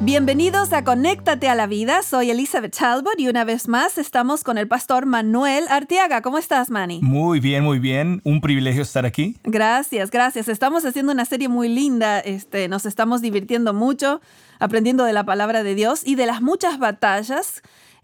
Bienvenidos a Conéctate a la Vida. Soy Elizabeth Talbot y una vez más estamos con el pastor Manuel Arteaga. ¿Cómo estás, Manny? Muy bien, muy bien. Un privilegio estar aquí. Gracias, gracias. Estamos haciendo una serie muy linda. Este, nos estamos divirtiendo mucho, aprendiendo de la palabra de Dios y de las muchas batallas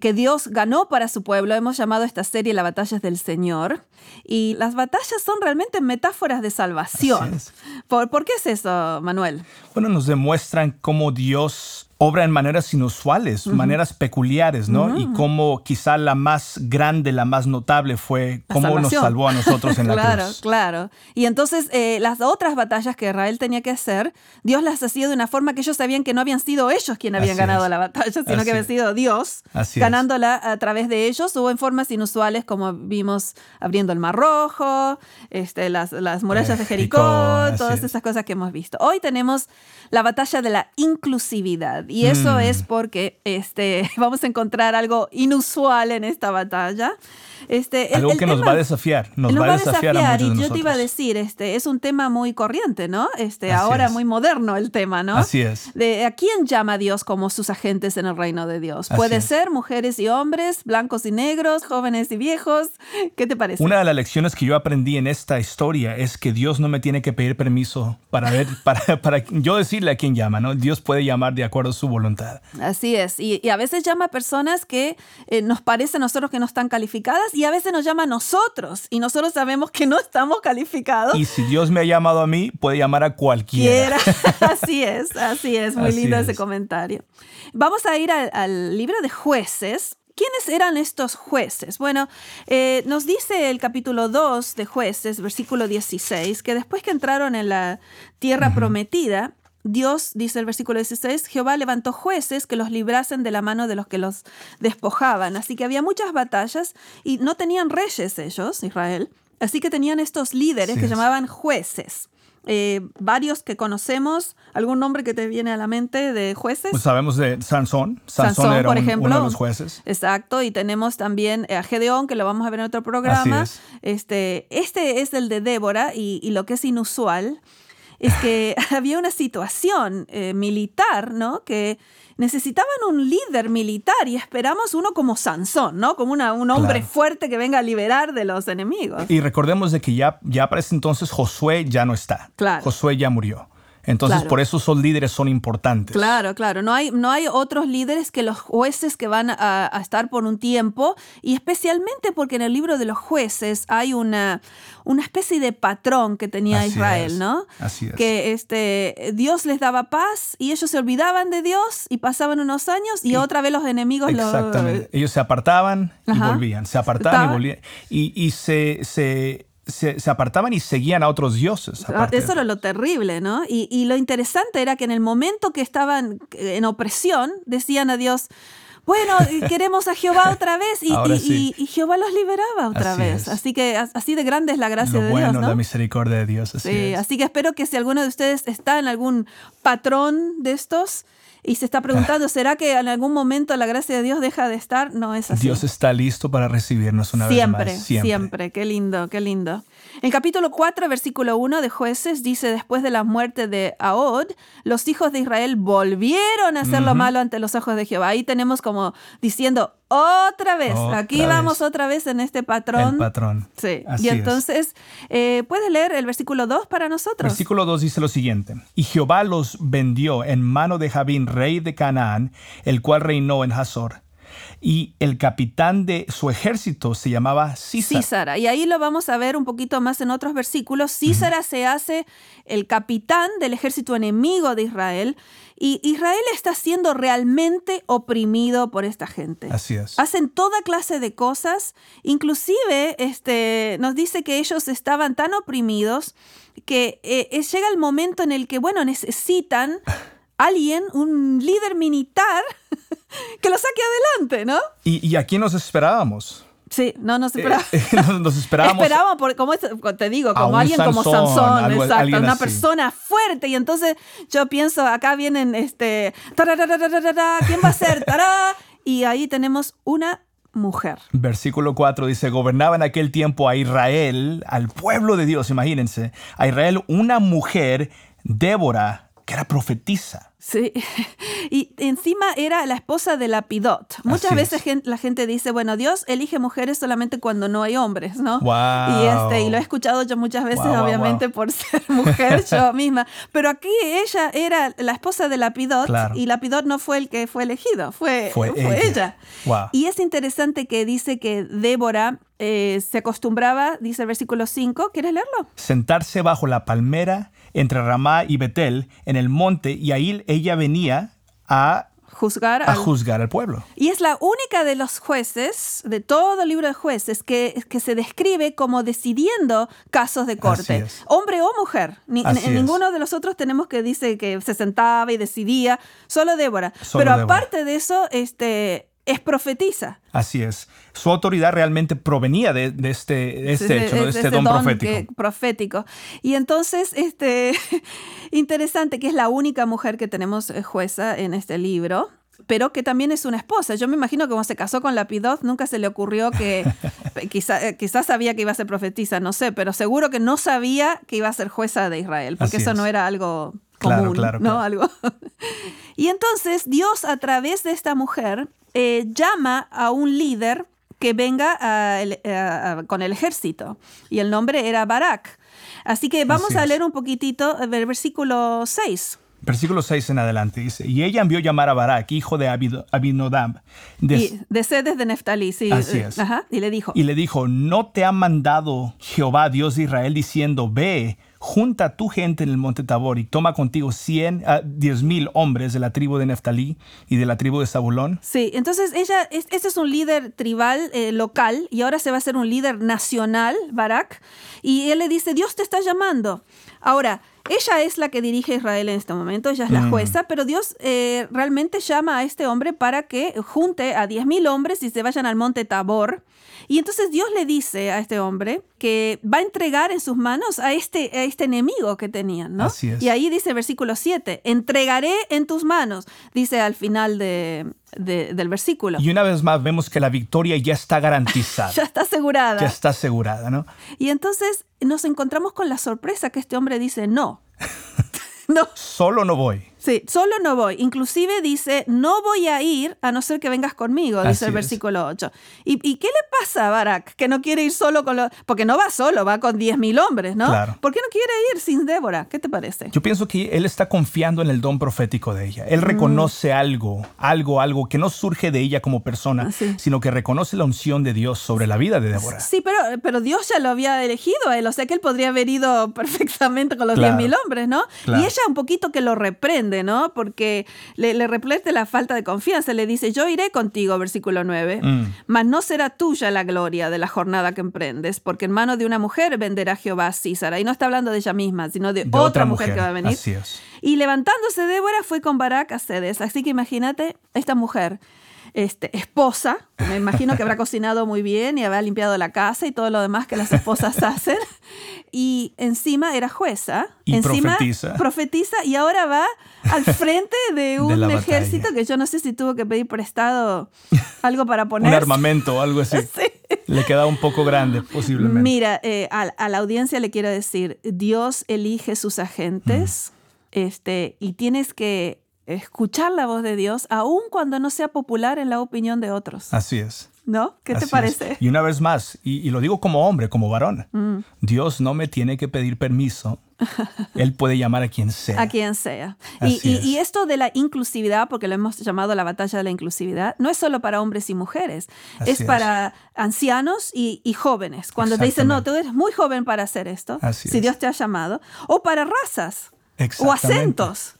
que Dios ganó para su pueblo. Hemos llamado esta serie La batallas del Señor. Y las batallas son realmente metáforas de salvación. ¿Por, ¿Por qué es eso, Manuel? Bueno, nos demuestran cómo Dios obra en maneras inusuales, maneras peculiares, ¿no? Y cómo quizá la más grande, la más notable fue cómo nos salvó a nosotros en la cruz. Claro, claro. Y entonces eh, las otras batallas que Israel tenía que hacer, Dios las hacía de una forma que ellos sabían que no habían sido ellos quienes habían ganado la batalla, sino que había sido Dios ganándola a través de ellos, o en formas inusuales como vimos abriendo el Mar Rojo, este, las, las murallas de Jericó, todas esas cosas que hemos visto. Hoy tenemos la batalla de la inclusividad y eso es mm. porque este, vamos a encontrar algo inusual en esta batalla. Este, Algo que nos va a desafiar, nos, va a desafiar, a y yo te iba a decir, este, es un tema muy corriente, ¿no? Este, ahora muy moderno el tema, ¿no? Así es. De, ¿A quién llama Dios como sus agentes en el reino de Dios? Puede ser mujeres y hombres, blancos y negros, jóvenes y viejos. ¿Qué te parece? Una de las lecciones que yo aprendí en esta historia es que Dios no me tiene que pedir permiso para ver, para, para yo decirle a quién llama, ¿no? Dios puede llamar de acuerdo a su voluntad. Así es. Y, a veces llama a personas que eh, nos parece a nosotros que no están calificadas y a veces nos llama a nosotros y nosotros sabemos que no estamos calificados. Y si Dios me ha llamado a mí, puede llamar a cualquiera. así es, así es, muy lindo ese comentario. Vamos a ir al, libro de jueces. ¿Quiénes eran estos jueces? Bueno, eh, nos dice el capítulo 2 de jueces, versículo 16, que después que entraron en la tierra prometida, Dios, dice el versículo 16, Jehová levantó jueces que los librasen de la mano de los que los despojaban. Así que había muchas batallas y no tenían reyes ellos, Israel. Así que tenían estos líderes que llamaban jueces. Eh, varios que conocemos, algún nombre que te viene a la mente de jueces. Pues sabemos de Sansón. Sansón, era por ejemplo, uno de los jueces. Exacto, y tenemos también a Gedeón, que lo vamos a ver en otro programa. Este, este es el de Débora y, y lo que es inusual es que había una situación eh, militar, ¿no? Que necesitaban un líder militar y esperamos uno como Sansón, ¿no? Como una, un hombre fuerte que venga a liberar de los enemigos. Y recordemos de que ya, ya para ese entonces Josué ya no está. Claro. Josué ya murió. Entonces, por eso esos líderes son importantes. Claro, claro. No hay, no hay otros líderes que los jueces que van a, estar por un tiempo, y especialmente porque en el libro de los jueces hay una, una especie de patrón que tenía Israel, ¿no? Así es. Que este, Dios les daba paz y ellos se olvidaban de Dios y pasaban unos años y, otra vez los enemigos Exactamente. Ellos se apartaban y volvían, se apartaban y volvían. Y, y se, se se, apartaban y seguían a otros dioses. Ah, eso era lo terrible, ¿no? Y, lo interesante era que en el momento que estaban en opresión, decían a Dios, bueno, queremos a Jehová otra vez y, Jehová los liberaba otra vez. Así que así de grande es la gracia de Dios. ¿no? la misericordia de Dios. Así sí, así que espero que si alguno de ustedes está en algún patrón de estos, y se está preguntando, ¿será que en algún momento la gracia de Dios deja de estar? No es así. Dios está listo para recibirnos una vez más. Siempre, siempre. Qué lindo, qué lindo. El capítulo 4, versículo 1 de jueces dice, después de la muerte de Ahod, los hijos de Israel volvieron a hacer lo malo ante los ojos de Jehová. Ahí tenemos como diciendo, otra vez, aquí vamos otra vez en este patrón. El patrón. Sí. y entonces, eh, ¿puedes leer el versículo 2 para nosotros? Versículo 2 dice lo siguiente, y Jehová los vendió en mano de Javín, rey de Canaán, el cual reinó en Hazor y el capitán de su ejército se llamaba Císara. Y ahí lo vamos a ver un poquito más en otros versículos. Císara se hace el capitán del ejército enemigo de Israel y Israel está siendo realmente oprimido por esta gente. Así es. Hacen toda clase de cosas, inclusive este, nos dice que ellos estaban tan oprimidos que eh, llega el momento en el que, bueno, necesitan alguien, un líder militar, que lo saque adelante, ¿no? ¿Y, y a quién nos esperábamos? Sí, no nos esperábamos. nos, esperábamos. Esperábamos, por, como te digo, como alguien como Sansón, exacto, una persona fuerte. Y entonces yo pienso, acá vienen, este, ¿quién va a ser? ¡Tará! Y ahí tenemos una mujer. Versículo 4 dice, gobernaba en aquel tiempo a Israel, al pueblo de Dios, imagínense, a Israel una mujer, Débora, que era profetisa. Sí, y encima era la esposa de Lapidot. Muchas veces la gente dice, bueno, Dios elige mujeres solamente cuando no hay hombres, ¿no? Y, este, y lo he escuchado yo muchas veces, obviamente, por ser mujer yo misma. Pero aquí ella era la esposa de Lapidot y Lapidot no fue el que fue elegido, fue, fue, ella. Y es interesante que dice que Débora eh, se acostumbraba, dice el versículo 5, ¿quieres leerlo? Sentarse bajo la palmera entre Ramá y Betel en el monte y ahí ella venía a juzgar, a al, juzgar al pueblo. Y es la única de los jueces, de todo el libro de jueces, que, que se describe como decidiendo casos de corte, hombre o mujer. en, ninguno de los otros tenemos que dice que se sentaba y decidía, solo Débora. Pero aparte de eso, este, es profetiza. Así es. Su autoridad realmente provenía de, este, este hecho, de, este, don, profético. profético. Y entonces, este, interesante que es la única mujer que tenemos eh, jueza en este libro pero que también es una esposa. Yo me imagino que cuando se casó con Lapidot nunca se le ocurrió que quizás eh, quizá sabía que iba a ser profetisa, no sé, pero seguro que no sabía que iba a ser jueza de Israel, porque eso no era algo común, claro, ¿no? Algo. y entonces Dios a través de esta mujer eh, llama a un líder que venga con el ejército. Y el nombre era Barak. Así que vamos a leer un poquitito el versículo 6. Versículo 6 en adelante dice, y ella envió llamar a Barak, hijo de Abinodam. De, de sedes de Neftalí, sí. Así es. y le dijo. Y le dijo, ¿no te ha mandado Jehová, Dios de Israel, diciendo, ve, junta a tu gente en el monte Tabor y toma contigo cien, a diez mil hombres de la tribu de Neftalí y de la tribu de Zabulón. Sí, entonces ella, este es un líder tribal eh, local y ahora se va a ser un líder nacional, Barak, y él le dice, Dios te está llamando. Ahora, ella es la que dirige a Israel en este momento, ella es la mm. jueza, pero Dios eh, realmente llama a este hombre para que junte a 10.000 hombres y se vayan al monte Tabor. Y entonces Dios le dice a este hombre que va a entregar en sus manos a este, a este enemigo que tenían, ¿no? Así es. Y ahí dice versículo 7, entregaré en tus manos, dice al final de, del versículo. Y una vez más vemos que la victoria ya está garantizada. ya está asegurada. Ya está asegurada, ¿no? Y entonces nos encontramos con la sorpresa que este hombre dice, no. no. Solo no voy. Sí, solo no voy. Inclusive dice, no voy a ir a no ser que vengas conmigo, dice el versículo 8. ¿Y, qué le pasa a Barak? Que no quiere ir solo con los... Porque no va solo, va con 10.000 hombres, ¿no? Claro. ¿Por qué no quiere ir sin Débora? ¿Qué te parece? Yo pienso que él está confiando en el don profético de ella. Él mm. reconoce algo, algo, algo que no surge de ella como persona, sino que reconoce la unción de Dios sobre la vida de Débora. Sí, pero, pero Dios ya lo había elegido a él, o sea que él podría haber ido perfectamente con los 10.000 hombres, ¿no? Y ella un poquito que lo reprende ¿no? Porque le, le, replete la falta de confianza. Le dice, yo iré contigo, versículo 9, mm. mas no será tuya la gloria de la jornada que emprendes, porque en mano de una mujer venderá Jehová a Císara. Y no está hablando de ella misma, sino de, otra, mujer, que va a venir. Y levantándose Débora fue con Barak a Cedes. Así que imagínate esta mujer este, esposa, me imagino que habrá cocinado muy bien y habrá limpiado la casa y todo lo demás que las esposas hacen. Y encima era jueza, y encima profetiza. profetiza y ahora va al frente de un ejército que yo no sé si tuvo que pedir prestado algo para poner. un armamento o algo así. Le queda un poco grande, posiblemente. Mira, eh, a, la audiencia le quiero decir, Dios elige sus agentes este, y tienes que escuchar la voz de Dios, aun cuando no sea popular en la opinión de otros. Así es. ¿No? ¿Qué te parece? Y una vez más, y, lo digo como hombre, como varón, mm. Dios no me tiene que pedir permiso. Él puede llamar a quien sea. A quien sea. Y, esto de la inclusividad, porque lo hemos llamado la batalla de la inclusividad, no es solo para hombres y mujeres, es, para ancianos y, jóvenes. Cuando te dicen, no, tú eres muy joven para hacer esto, si Dios te ha llamado, o para razas o acentos.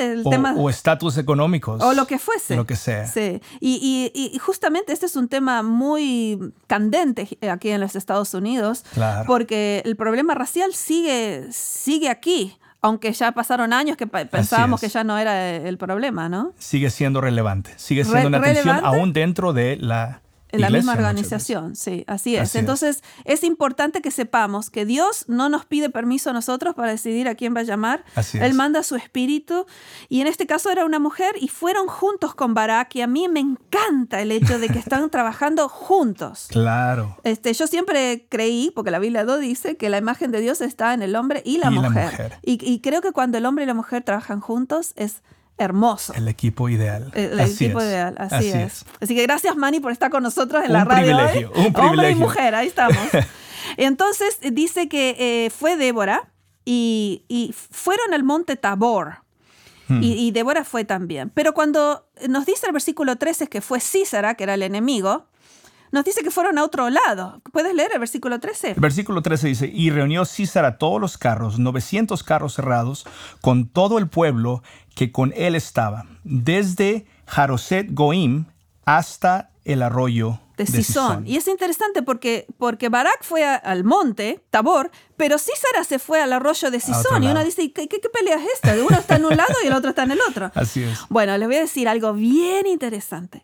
El o, tema... o estatus económicos. O lo que fuese. Lo que sea. Sí. Y, y, justamente este es un tema muy candente aquí en los Estados Unidos. Claro. Porque el problema racial sigue, sigue aquí. Aunque ya pasaron años que pensábamos que ya no era el problema, ¿no? Sigue siendo relevante. Sigue siendo una tensión aún dentro de la en la misma organización, sí, así es. Entonces, es. importante que sepamos que Dios no nos pide permiso a nosotros para decidir a quién va a llamar. Él manda su espíritu. Y en este caso era una mujer y fueron juntos con Barak. Y a mí me encanta el hecho de que están trabajando juntos. Claro. Este, yo siempre creí, porque la Biblia lo dice, que la imagen de Dios está en el hombre y la mujer. y creo que cuando el hombre y la mujer trabajan juntos es hermoso. El equipo ideal. El, equipo ideal, así, es. Así que gracias, Manny, por estar con nosotros en la radio. Privilegio, Un privilegio. Hombre y mujer, ahí estamos. Entonces dice que eh, fue Débora y, fueron al monte Tabor. Hmm. Y, y, Débora fue también. Pero cuando nos dice el versículo 13 que fue Císara, que era el enemigo, nos dice que fueron a otro lado. ¿Puedes leer el versículo 13? El versículo 13 dice, y reunió Císara todos los carros, 900 carros cerrados, con todo el pueblo que con él estaba, desde Jaroset Goim hasta el arroyo de, Sison. Y es interesante porque, porque Barak fue al monte, Tabor, pero Císara se fue al arroyo de Sison. Y uno dice, ¿qué, ¿qué, pelea es esta? Uno está en un lado y el otro está en el otro. Así es. Bueno, les voy a decir algo bien interesante.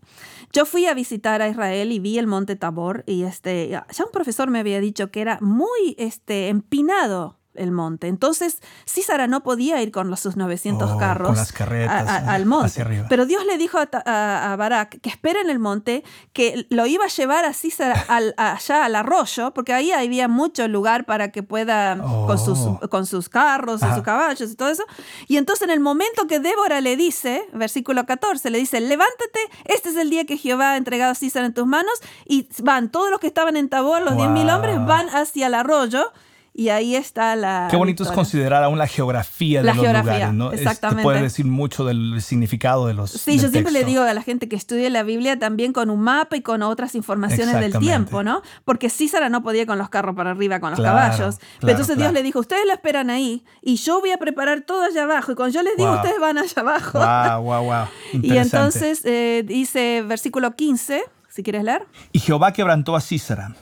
Yo fui a visitar a Israel y vi el monte Tabor y este, ya un profesor me había dicho que era muy este, empinado el monte. Entonces, Císara no podía ir con los, sus 900 carros al monte. Pero Dios le dijo a, a, Barak que espera en el monte, que lo iba a llevar a Císara allá al arroyo, porque ahí había mucho lugar para que pueda, con, sus, oh. con sus carros y sus caballos y todo eso. Y entonces, en el momento que Débora le dice, versículo 14, le dice: Levántate, este es el día que Jehová ha entregado a Císara en tus manos. Y van, todos los que estaban en Tabor, los 10.000 hombres, van hacia el arroyo y ahí está la. Qué bonito es considerar aún la geografía de los lugares, ¿no? Exactamente. puede decir mucho del significado de los. Sí, yo siempre le digo a la gente que estudie la Biblia también con un mapa y con otras informaciones del tiempo, ¿no? Porque Císara no podía con los carros para arriba, con los caballos. Pero entonces Dios le dijo: Ustedes la esperan ahí y yo voy a preparar todo allá abajo. Y cuando yo les digo, ustedes van allá abajo. Wow, wow, wow. y entonces eh, dice versículo 15, si quieres leer. Y Jehová quebrantó a Císara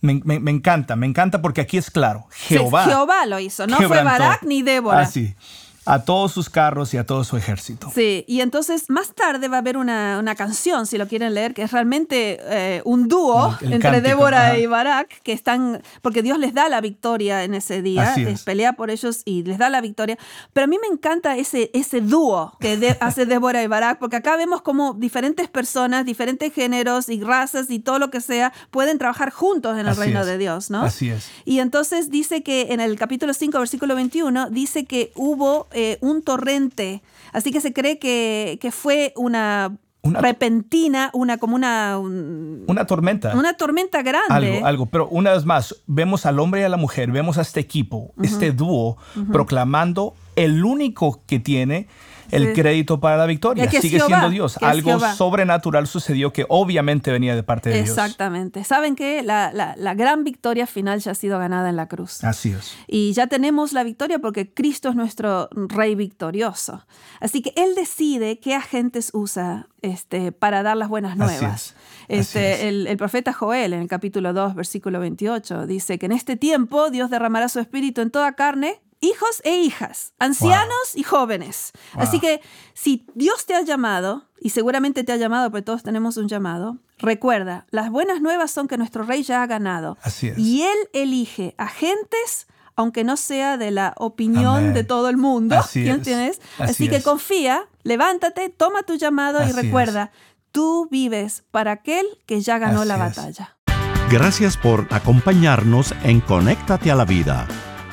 me, encanta, me encanta porque aquí es claro. Jehová. Jehová lo hizo, no fue Barak ni Débora. Así. Ah, a todos sus carros y a todo su ejército. Sí, y entonces más tarde va a haber una, canción, si lo quieren leer, que es realmente eh, un dúo entre Débora y Barak, que están, porque Dios les da la victoria en ese día, es. pelea por ellos y les da la victoria. Pero a mí me encanta ese, ese dúo que hace Débora y Barak, porque acá vemos como diferentes personas, diferentes géneros y razas y todo lo que sea, pueden trabajar juntos en el reino de Dios, ¿no? Así es. Y entonces dice que en el capítulo 5, versículo 21, dice que hubo eh, un torrente. Así que se cree que, fue una, repentina, una como una... una tormenta. Una tormenta grande. Algo, algo. Pero una vez más, vemos al hombre y a la mujer, vemos a este equipo, este dúo, proclamando el único que tiene el crédito para la victoria. Sigue siendo Dios. Algo sobrenatural sucedió que obviamente venía de parte de Dios. Exactamente. ¿Saben que la, la, gran victoria final ya ha sido ganada en la cruz? Así es. Y ya tenemos la victoria porque Cristo es nuestro Rey victorioso. Así que Él decide qué agentes usa este, para dar las buenas nuevas. Este, el, el, profeta Joel en el capítulo 2, versículo 28, dice que en este tiempo Dios derramará su espíritu en toda carne hijos e hijas, ancianos y jóvenes. Así que si Dios te ha llamado, y seguramente te ha llamado porque todos tenemos un llamado, recuerda, las buenas nuevas son que nuestro rey ya ha ganado. Así es. Y él elige agentes aunque no sea de la opinión de todo el mundo. Así Así, Así que confía, levántate, toma tu llamado y recuerda, tú vives para aquel que ya ganó la batalla. Gracias por acompañarnos en Conéctate a la Vida.